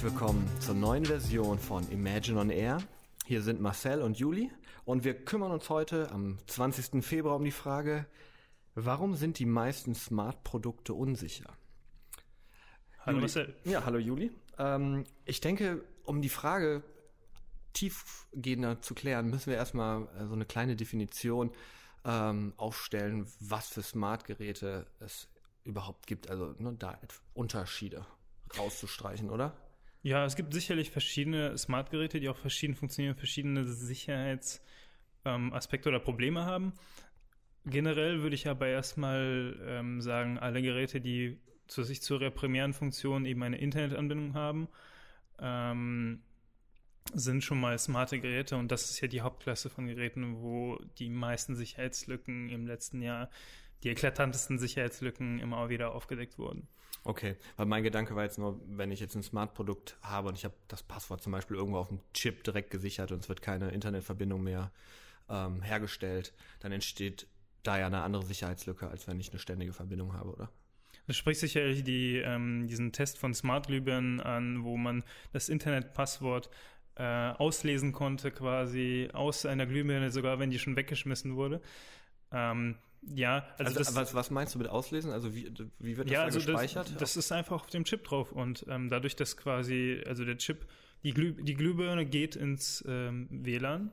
Herzlich willkommen zur neuen Version von Imagine on Air. Hier sind Marcel und Juli und wir kümmern uns heute am 20. Februar um die Frage, warum sind die meisten Smart-Produkte unsicher? Hallo Juli. Marcel. Ja, hallo Juli. Ähm, ich denke, um die Frage tiefgehender zu klären, müssen wir erstmal äh, so eine kleine Definition ähm, aufstellen, was für Smart-Geräte es überhaupt gibt. Also ne, da Unterschiede rauszustreichen, oder? Ja, es gibt sicherlich verschiedene Smart-Geräte, die auch verschieden funktionieren, verschiedene Sicherheitsaspekte ähm, oder Probleme haben. Generell würde ich aber erstmal ähm, sagen, alle Geräte, die zu sich zur primären Funktion eben eine Internetanbindung haben, ähm, sind schon mal smarte Geräte und das ist ja die Hauptklasse von Geräten, wo die meisten Sicherheitslücken im letzten Jahr, die eklatantesten Sicherheitslücken immer wieder aufgedeckt wurden. Okay, weil mein Gedanke war jetzt nur, wenn ich jetzt ein Smart-Produkt habe und ich habe das Passwort zum Beispiel irgendwo auf dem Chip direkt gesichert und es wird keine Internetverbindung mehr ähm, hergestellt, dann entsteht da ja eine andere Sicherheitslücke, als wenn ich eine ständige Verbindung habe, oder? Das spricht sicherlich die, ähm, diesen Test von Smart-Glühbirnen an, wo man das Internetpasswort äh, auslesen konnte, quasi aus einer Glühbirne, sogar wenn die schon weggeschmissen wurde. Ähm, ja, also, also das, was, was meinst du mit auslesen? Also wie, wie wird das ja, da also gespeichert? Das, das ist einfach auf dem Chip drauf und ähm, dadurch, dass quasi, also der Chip, die, Glüh, die Glühbirne geht ins ähm, WLAN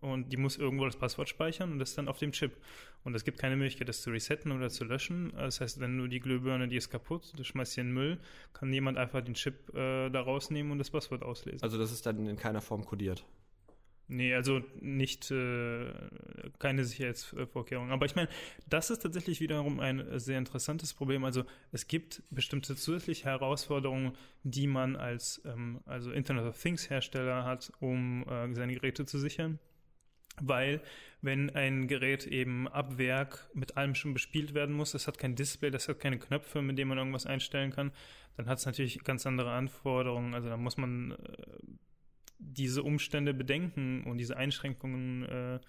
und die muss irgendwo das Passwort speichern und das ist dann auf dem Chip. Und es gibt keine Möglichkeit, das zu resetten oder zu löschen. Das heißt, wenn du die Glühbirne, die ist kaputt, du schmeißt sie in den Müll, kann jemand einfach den Chip äh, da rausnehmen und das Passwort auslesen. Also das ist dann in keiner Form kodiert. Nee, also nicht äh, keine Sicherheitsvorkehrungen. Aber ich meine, das ist tatsächlich wiederum ein sehr interessantes Problem. Also es gibt bestimmte zusätzliche Herausforderungen, die man als ähm, also Internet of Things Hersteller hat, um äh, seine Geräte zu sichern. Weil wenn ein Gerät eben ab Werk mit allem schon bespielt werden muss, es hat kein Display, das hat keine Knöpfe, mit denen man irgendwas einstellen kann, dann hat es natürlich ganz andere Anforderungen. Also da muss man äh, diese Umstände bedenken und diese Einschränkungen äh,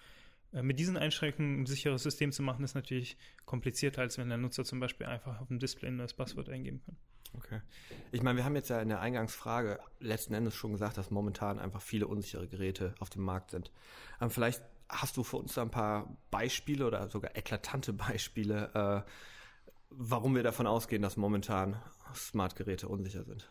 mit diesen Einschränkungen ein sicheres System zu machen, ist natürlich komplizierter, als wenn der Nutzer zum Beispiel einfach auf dem Display ein neues Passwort eingeben kann. Okay. Ich meine, wir haben jetzt ja in der Eingangsfrage letzten Endes schon gesagt, dass momentan einfach viele unsichere Geräte auf dem Markt sind. Ähm, vielleicht hast du für uns da ein paar Beispiele oder sogar eklatante Beispiele, äh, warum wir davon ausgehen, dass momentan Smart-Geräte unsicher sind.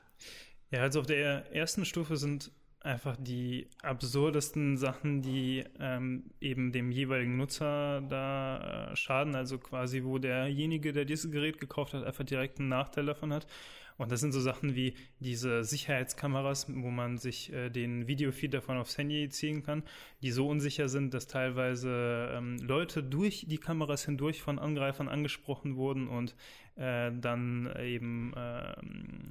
Ja, also auf der ersten Stufe sind einfach die absurdesten Sachen, die ähm, eben dem jeweiligen Nutzer da äh, schaden. Also quasi, wo derjenige, der dieses Gerät gekauft hat, einfach direkt einen Nachteil davon hat. Und das sind so Sachen wie diese Sicherheitskameras, wo man sich äh, den Videofeed davon aufs Handy ziehen kann, die so unsicher sind, dass teilweise ähm, Leute durch die Kameras hindurch von Angreifern angesprochen wurden und äh, dann eben, äh,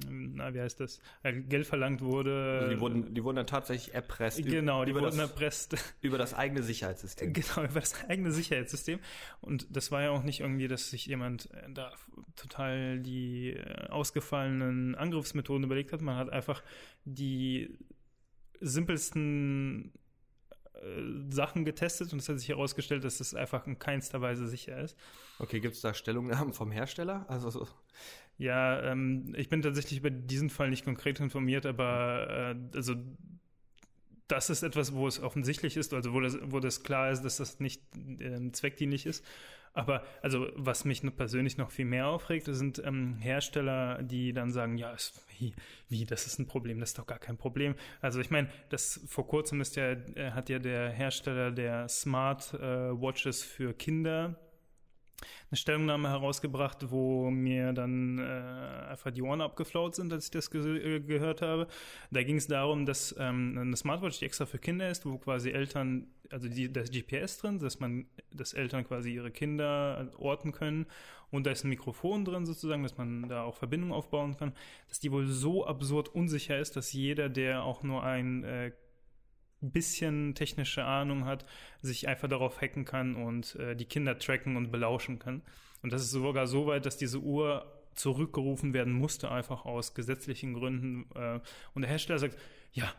na, wie heißt das, äh, Geld verlangt wurde. Also die wurden, die wurden dann tatsächlich erpresst. Genau, die wurden das, erpresst. Über das eigene Sicherheitssystem. Genau, über das eigene Sicherheitssystem. Und das war ja auch nicht irgendwie, dass sich jemand äh, da total die ausgefallenen Angriffsmethoden überlegt hat. Man hat einfach die simpelsten äh, Sachen getestet und es hat sich herausgestellt, dass das einfach in keinster Weise sicher ist. Okay, gibt es da Stellungnahmen vom Hersteller? Also so. Ja, ähm, ich bin tatsächlich über diesen Fall nicht konkret informiert, aber äh, also das ist etwas, wo es offensichtlich ist, also wo das, wo das klar ist, dass das nicht ähm, zweckdienlich ist. Aber also was mich persönlich noch viel mehr aufregt, sind ähm, Hersteller, die dann sagen, ja, es, wie, wie, das ist ein Problem, das ist doch gar kein Problem. Also ich meine, das vor kurzem ist ja, äh, hat ja der Hersteller der Smart äh, Watches für Kinder eine Stellungnahme herausgebracht, wo mir dann äh, einfach die Ohren abgeflaut sind, als ich das ge gehört habe. Da ging es darum, dass ähm, eine Smartwatch, die extra für Kinder ist, wo quasi Eltern, also die, da ist GPS drin, dass man, dass Eltern quasi ihre Kinder orten können und da ist ein Mikrofon drin sozusagen, dass man da auch Verbindungen aufbauen kann, dass die wohl so absurd unsicher ist, dass jeder, der auch nur ein äh, bisschen technische Ahnung hat, sich einfach darauf hacken kann und äh, die Kinder tracken und belauschen kann. Und das ist sogar so weit, dass diese Uhr zurückgerufen werden musste, einfach aus gesetzlichen Gründen. Äh, und der Hersteller sagt, ja,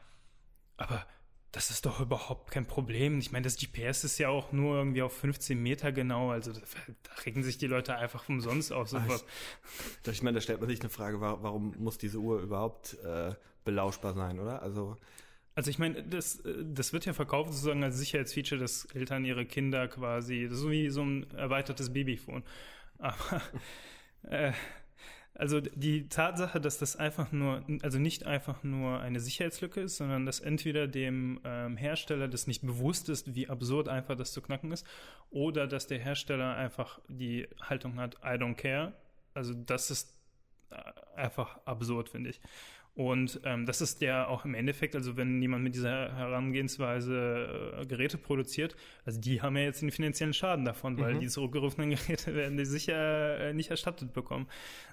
aber das ist doch überhaupt kein Problem. Ich meine, das GPS ist ja auch nur irgendwie auf 15 Meter genau. Also da, da regen sich die Leute einfach umsonst auf. So ich, ich meine, da stellt man sich eine Frage, warum muss diese Uhr überhaupt äh, belauschbar sein, oder? Also also ich meine, das, das wird ja verkauft sozusagen als Sicherheitsfeature, dass Eltern ihre Kinder quasi, so wie so ein erweitertes Babyphone. Aber äh, also die Tatsache, dass das einfach nur, also nicht einfach nur eine Sicherheitslücke ist, sondern dass entweder dem ähm, Hersteller das nicht bewusst ist, wie absurd einfach das zu knacken ist, oder dass der Hersteller einfach die Haltung hat, I don't care. Also das ist äh, einfach absurd, finde ich. Und ähm, das ist ja auch im Endeffekt, also wenn jemand mit dieser Herangehensweise äh, Geräte produziert, also die haben ja jetzt den finanziellen Schaden davon, weil mhm. die zurückgerufenen Geräte werden die sicher äh, nicht erstattet bekommen.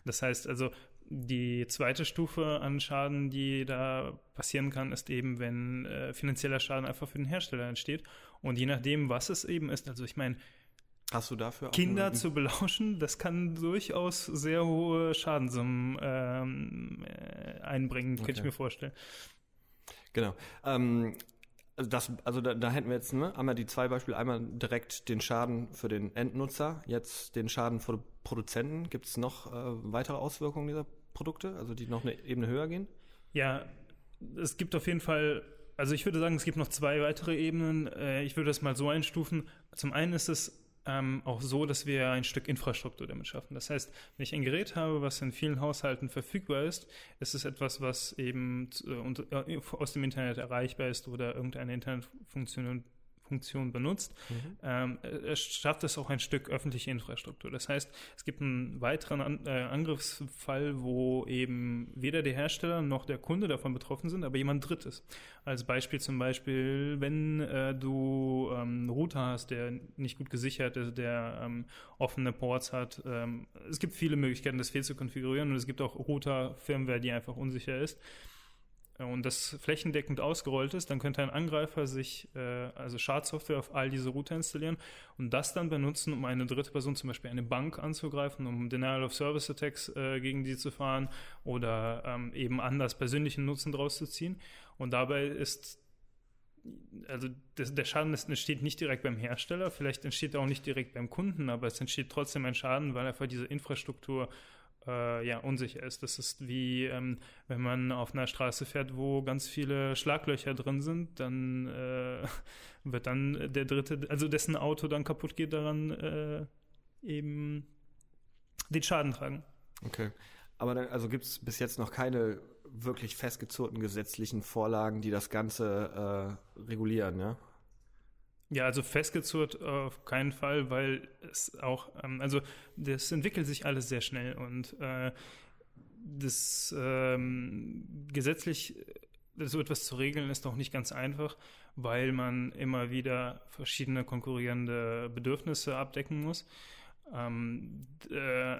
Das heißt also, die zweite Stufe an Schaden, die da passieren kann, ist eben, wenn äh, finanzieller Schaden einfach für den Hersteller entsteht. Und je nachdem, was es eben ist, also ich meine, Hast du dafür Kinder zu belauschen, das kann durchaus sehr hohe Schadenssummen ähm, äh, einbringen, okay. könnte ich mir vorstellen. Genau. Ähm, also, das, also da, da hätten wir jetzt ne, einmal die zwei Beispiele, einmal direkt den Schaden für den Endnutzer, jetzt den Schaden für Produzenten. Gibt es noch äh, weitere Auswirkungen dieser Produkte, also die noch eine Ebene höher gehen? Ja, es gibt auf jeden Fall also ich würde sagen, es gibt noch zwei weitere Ebenen. Äh, ich würde das mal so einstufen. Zum einen ist es ähm, auch so, dass wir ein Stück Infrastruktur damit schaffen. Das heißt, wenn ich ein Gerät habe, was in vielen Haushalten verfügbar ist, ist es etwas, was eben äh, aus dem Internet erreichbar ist oder irgendeine Internetfunktion Funktion benutzt, mhm. ähm, es schafft es auch ein Stück öffentliche Infrastruktur. Das heißt, es gibt einen weiteren An äh, Angriffsfall, wo eben weder der Hersteller noch der Kunde davon betroffen sind, aber jemand Drittes. Als Beispiel zum Beispiel, wenn äh, du ähm, einen Router hast, der nicht gut gesichert ist, der ähm, offene Ports hat. Ähm, es gibt viele Möglichkeiten, das fehl zu konfigurieren und es gibt auch Router-Firmware, die einfach unsicher ist und das flächendeckend ausgerollt ist, dann könnte ein Angreifer sich äh, also Schadsoftware auf all diese Router installieren und das dann benutzen, um eine dritte Person, zum Beispiel eine Bank anzugreifen, um Denial of Service Attacks äh, gegen die zu fahren oder ähm, eben anders persönlichen Nutzen draus zu ziehen. Und dabei ist also das, der Schaden ist, entsteht nicht direkt beim Hersteller, vielleicht entsteht er auch nicht direkt beim Kunden, aber es entsteht trotzdem ein Schaden, weil einfach diese Infrastruktur äh, ja, unsicher ist. Das ist wie, ähm, wenn man auf einer Straße fährt, wo ganz viele Schlaglöcher drin sind, dann äh, wird dann der dritte, also dessen Auto dann kaputt geht, daran äh, eben den Schaden tragen. Okay. Aber dann, also gibt es bis jetzt noch keine wirklich festgezurrten gesetzlichen Vorlagen, die das Ganze äh, regulieren, ja? Ja, also festgezurrt auf keinen Fall, weil es auch, ähm, also das entwickelt sich alles sehr schnell und äh, das ähm, gesetzlich so etwas zu regeln ist auch nicht ganz einfach, weil man immer wieder verschiedene konkurrierende Bedürfnisse abdecken muss. Ähm, äh,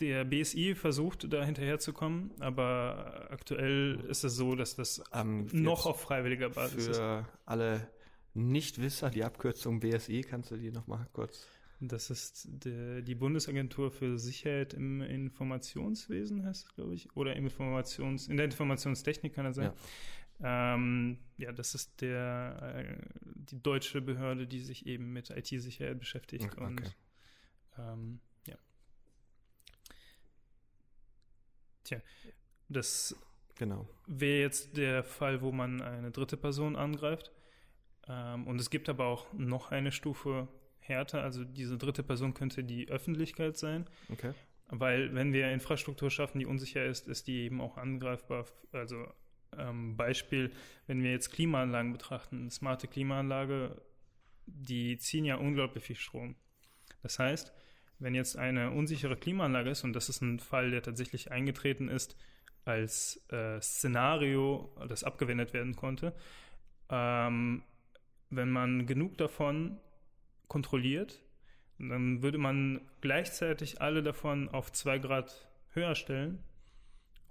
der BSI versucht, da hinterherzukommen, aber aktuell ist es so, dass das ähm, noch auf freiwilliger Basis für ist. Für alle Nichtwisser, die Abkürzung BSI, kannst du die nochmal kurz? Das ist die, die Bundesagentur für Sicherheit im Informationswesen, heißt es, glaube ich, oder Informations, in der Informationstechnik kann er sein. Ja. Ähm, ja, das ist der, äh, die deutsche Behörde, die sich eben mit IT-Sicherheit beschäftigt. Okay. Und ähm, ja. Tja, das genau. wäre jetzt der Fall, wo man eine dritte Person angreift. Ähm, und es gibt aber auch noch eine Stufe härter. Also diese dritte Person könnte die Öffentlichkeit sein. Okay. Weil wenn wir Infrastruktur schaffen, die unsicher ist, ist die eben auch angreifbar. Also ähm, Beispiel, wenn wir jetzt Klimaanlagen betrachten, eine smarte Klimaanlage, die ziehen ja unglaublich viel Strom. Das heißt, wenn jetzt eine unsichere Klimaanlage ist, und das ist ein Fall, der tatsächlich eingetreten ist als äh, Szenario, das abgewendet werden konnte, ähm, wenn man genug davon kontrolliert, dann würde man gleichzeitig alle davon auf zwei Grad höher stellen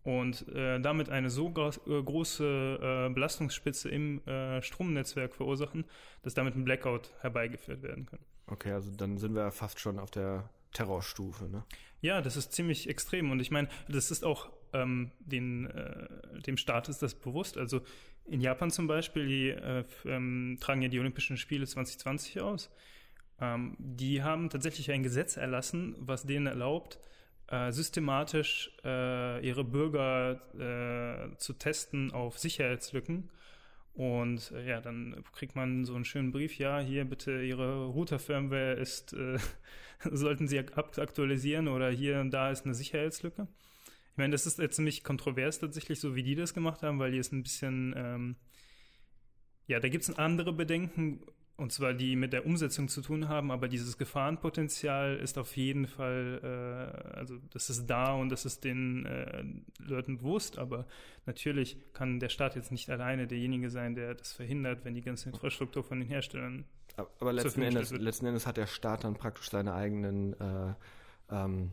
und äh, damit eine so äh, große äh, Belastungsspitze im äh, Stromnetzwerk verursachen, dass damit ein Blackout herbeigeführt werden kann. Okay, also dann sind wir fast schon auf der Terrorstufe, ne? Ja, das ist ziemlich extrem und ich meine, das ist auch ähm, den, äh, dem Staat ist das bewusst. Also in Japan zum Beispiel, die äh, ähm, tragen ja die Olympischen Spiele 2020 aus. Ähm, die haben tatsächlich ein Gesetz erlassen, was denen erlaubt, äh, systematisch äh, ihre Bürger äh, zu testen auf Sicherheitslücken. Und äh, ja, dann kriegt man so einen schönen Brief, ja, hier bitte Ihre Router-Firmware ist, äh, sollten Sie aktualisieren oder hier und da ist eine Sicherheitslücke. Ich meine, das ist jetzt ziemlich kontrovers tatsächlich, so wie die das gemacht haben, weil die es ein bisschen, ähm, ja, da gibt es andere Bedenken, und zwar die mit der Umsetzung zu tun haben, aber dieses Gefahrenpotenzial ist auf jeden Fall, äh, also das ist da und das ist den äh, Leuten bewusst, aber natürlich kann der Staat jetzt nicht alleine derjenige sein, der das verhindert, wenn die ganze Infrastruktur von den Herstellern. Aber letzten Endes, letzten Endes hat der Staat dann praktisch seine eigenen äh, ähm,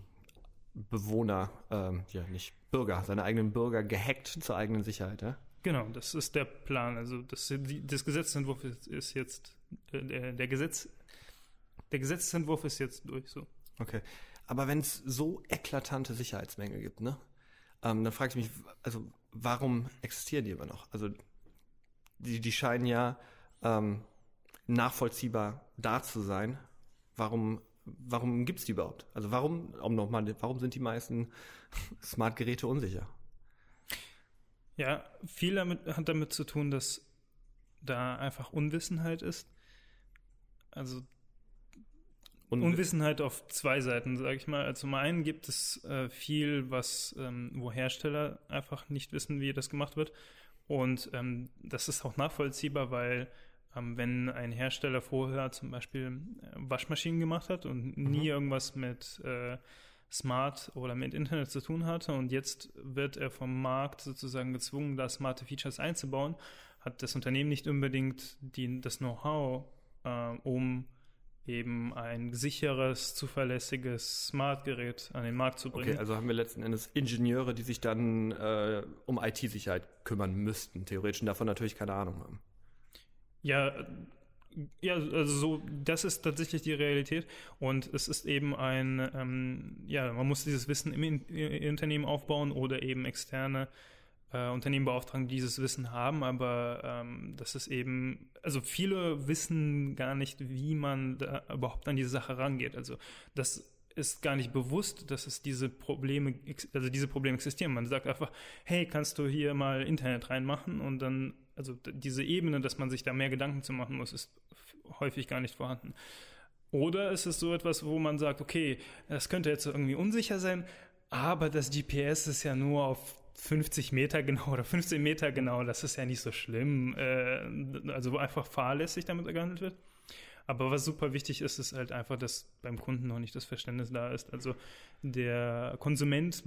Bewohner, ähm, ja nicht Bürger, seine eigenen Bürger gehackt zur eigenen Sicherheit, ja? Genau, das ist der Plan. Also das, das Gesetzentwurf ist jetzt der, der Gesetz, der Gesetzentwurf ist jetzt durch so. Okay. Aber wenn es so eklatante Sicherheitsmängel gibt, ne? Ähm, dann frage ich mich, also warum existieren die immer noch? Also die, die scheinen ja ähm, nachvollziehbar da zu sein. Warum, warum gibt es die überhaupt? Also warum, um nochmal, warum sind die meisten Smart-Geräte unsicher? Ja, viel damit, hat damit zu tun, dass da einfach Unwissenheit ist. Also Unw Unwissenheit auf zwei Seiten, sage ich mal. Also zum einen gibt es äh, viel, was, ähm, wo Hersteller einfach nicht wissen, wie das gemacht wird. Und ähm, das ist auch nachvollziehbar, weil wenn ein Hersteller vorher zum Beispiel äh, Waschmaschinen gemacht hat und mhm. nie irgendwas mit äh, Smart oder mit Internet zu tun hatte und jetzt wird er vom Markt sozusagen gezwungen, da smarte Features einzubauen, hat das Unternehmen nicht unbedingt die, das Know-how, äh, um eben ein sicheres, zuverlässiges Smart-Gerät an den Markt zu bringen. Okay, also haben wir letzten Endes Ingenieure, die sich dann äh, um IT-Sicherheit kümmern müssten, theoretisch und davon natürlich keine Ahnung haben. Ja, ja, also so, das ist tatsächlich die Realität und es ist eben ein, ähm, ja, man muss dieses Wissen im, im Unternehmen aufbauen oder eben externe äh, Unternehmen beauftragen, die dieses Wissen haben, aber ähm, das ist eben, also viele wissen gar nicht, wie man da überhaupt an diese Sache rangeht. Also das ist gar nicht bewusst, dass es diese Probleme, also diese Probleme existieren. Man sagt einfach, hey, kannst du hier mal Internet reinmachen und dann, also diese Ebene, dass man sich da mehr Gedanken zu machen muss, ist häufig gar nicht vorhanden. Oder ist es so etwas, wo man sagt, okay, das könnte jetzt irgendwie unsicher sein, aber das GPS ist ja nur auf 50 Meter genau oder 15 Meter genau, das ist ja nicht so schlimm. Äh, also wo einfach fahrlässig damit gehandelt wird. Aber was super wichtig ist, ist halt einfach, dass beim Kunden noch nicht das Verständnis da ist. Also der Konsument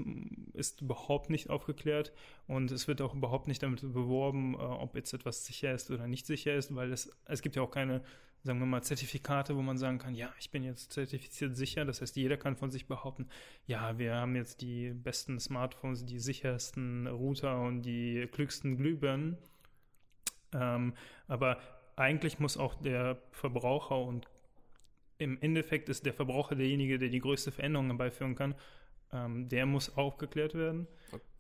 ist überhaupt nicht aufgeklärt und es wird auch überhaupt nicht damit beworben, äh, ob jetzt etwas sicher ist oder nicht sicher ist, weil es, es gibt ja auch keine, sagen wir mal, Zertifikate, wo man sagen kann, ja, ich bin jetzt zertifiziert sicher. Das heißt, jeder kann von sich behaupten, ja, wir haben jetzt die besten Smartphones, die sichersten Router und die klügsten Glühbirnen. Ähm, aber eigentlich muss auch der Verbraucher und im Endeffekt ist der Verbraucher derjenige, der die größte Veränderung herbeiführen kann. Ähm, der muss aufgeklärt werden.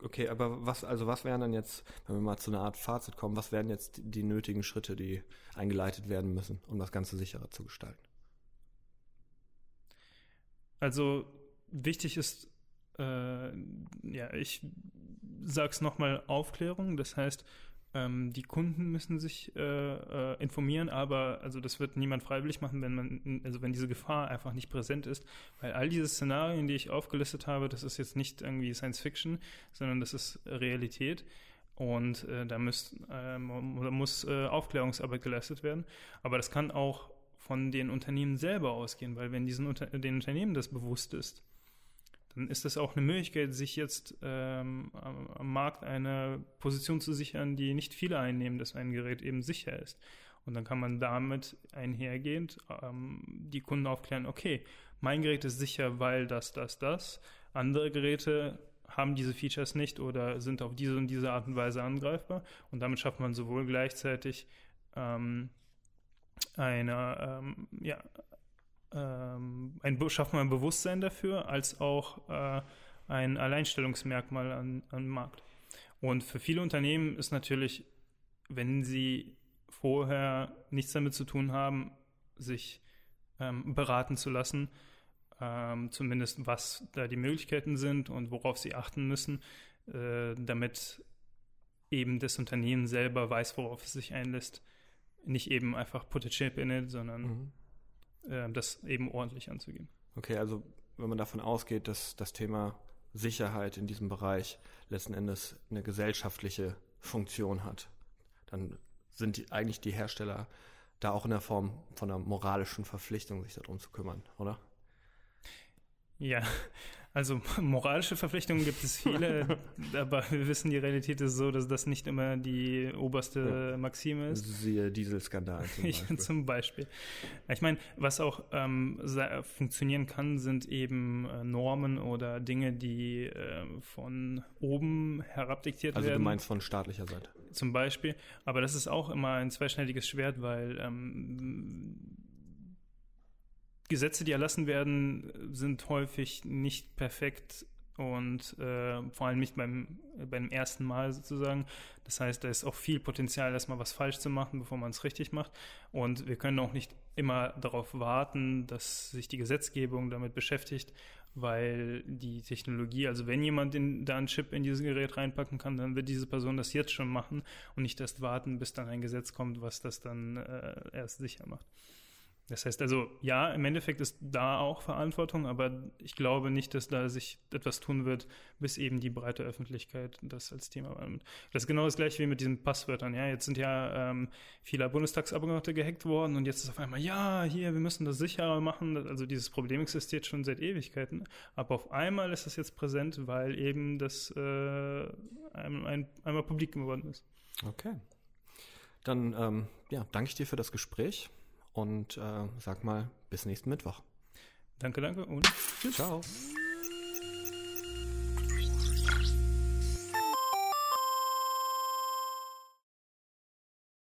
Okay, aber was, also was wären dann jetzt, wenn wir mal zu einer Art Fazit kommen, was wären jetzt die nötigen Schritte, die eingeleitet werden müssen, um das Ganze sicherer zu gestalten? Also wichtig ist, äh, ja, ich sag's nochmal Aufklärung. Das heißt, ähm, die Kunden müssen sich äh, äh, informieren, aber also das wird niemand freiwillig machen, wenn man, also wenn diese Gefahr einfach nicht präsent ist. Weil all diese Szenarien, die ich aufgelistet habe, das ist jetzt nicht irgendwie Science Fiction, sondern das ist Realität. Und äh, da, müsst, äh, muss äh, Aufklärungsarbeit geleistet werden. Aber das kann auch von den Unternehmen selber ausgehen, weil wenn diesen den Unternehmen das bewusst ist, dann ist das auch eine Möglichkeit, sich jetzt ähm, am Markt eine Position zu sichern, die nicht viele einnehmen, dass ein Gerät eben sicher ist. Und dann kann man damit einhergehend ähm, die Kunden aufklären, okay, mein Gerät ist sicher, weil das, das, das. Andere Geräte haben diese Features nicht oder sind auf diese und diese Art und Weise angreifbar. Und damit schafft man sowohl gleichzeitig ähm, eine, ähm, ja, ähm, ein, schaffen wir ein Bewusstsein dafür, als auch äh, ein Alleinstellungsmerkmal an, an Markt. Und für viele Unternehmen ist natürlich, wenn sie vorher nichts damit zu tun haben, sich ähm, beraten zu lassen, ähm, zumindest was da die Möglichkeiten sind und worauf sie achten müssen, äh, damit eben das Unternehmen selber weiß, worauf es sich einlässt. Nicht eben einfach put a chip in it, sondern mhm. Äh, das eben ordentlich anzugehen. Okay, also wenn man davon ausgeht, dass das Thema Sicherheit in diesem Bereich letzten Endes eine gesellschaftliche Funktion hat, dann sind die, eigentlich die Hersteller da auch in der Form von einer moralischen Verpflichtung, sich darum zu kümmern, oder? Ja, also moralische Verpflichtungen gibt es viele, aber wir wissen, die Realität ist so, dass das nicht immer die oberste ja. Maxime ist. Siehe Dieselskandal zum Beispiel. zum Beispiel. Ich meine, was auch ähm, funktionieren kann, sind eben äh, Normen oder Dinge, die äh, von oben herabdiktiert also werden. Also du meinst von staatlicher Seite. Zum Beispiel. Aber das ist auch immer ein zweischneidiges Schwert, weil ähm, Gesetze, die erlassen werden, sind häufig nicht perfekt und äh, vor allem nicht beim, beim ersten Mal sozusagen. Das heißt, da ist auch viel Potenzial, erstmal was falsch zu machen, bevor man es richtig macht. Und wir können auch nicht immer darauf warten, dass sich die Gesetzgebung damit beschäftigt, weil die Technologie, also wenn jemand in, da einen Chip in dieses Gerät reinpacken kann, dann wird diese Person das jetzt schon machen und nicht erst warten, bis dann ein Gesetz kommt, was das dann äh, erst sicher macht. Das heißt also, ja, im Endeffekt ist da auch Verantwortung, aber ich glaube nicht, dass da sich etwas tun wird, bis eben die breite Öffentlichkeit das als Thema wahrnimmt. Das ist genau das gleiche wie mit diesen Passwörtern. Ja, jetzt sind ja ähm, viele Bundestagsabgeordnete gehackt worden und jetzt ist auf einmal, ja, hier, wir müssen das sicherer machen. Also dieses Problem existiert schon seit Ewigkeiten, aber auf einmal ist das jetzt präsent, weil eben das äh, ein, ein, einmal publik geworden ist. Okay. Dann ähm, ja, danke ich dir für das Gespräch und äh, sag mal bis nächsten Mittwoch. Danke, danke und tschüss. Ciao.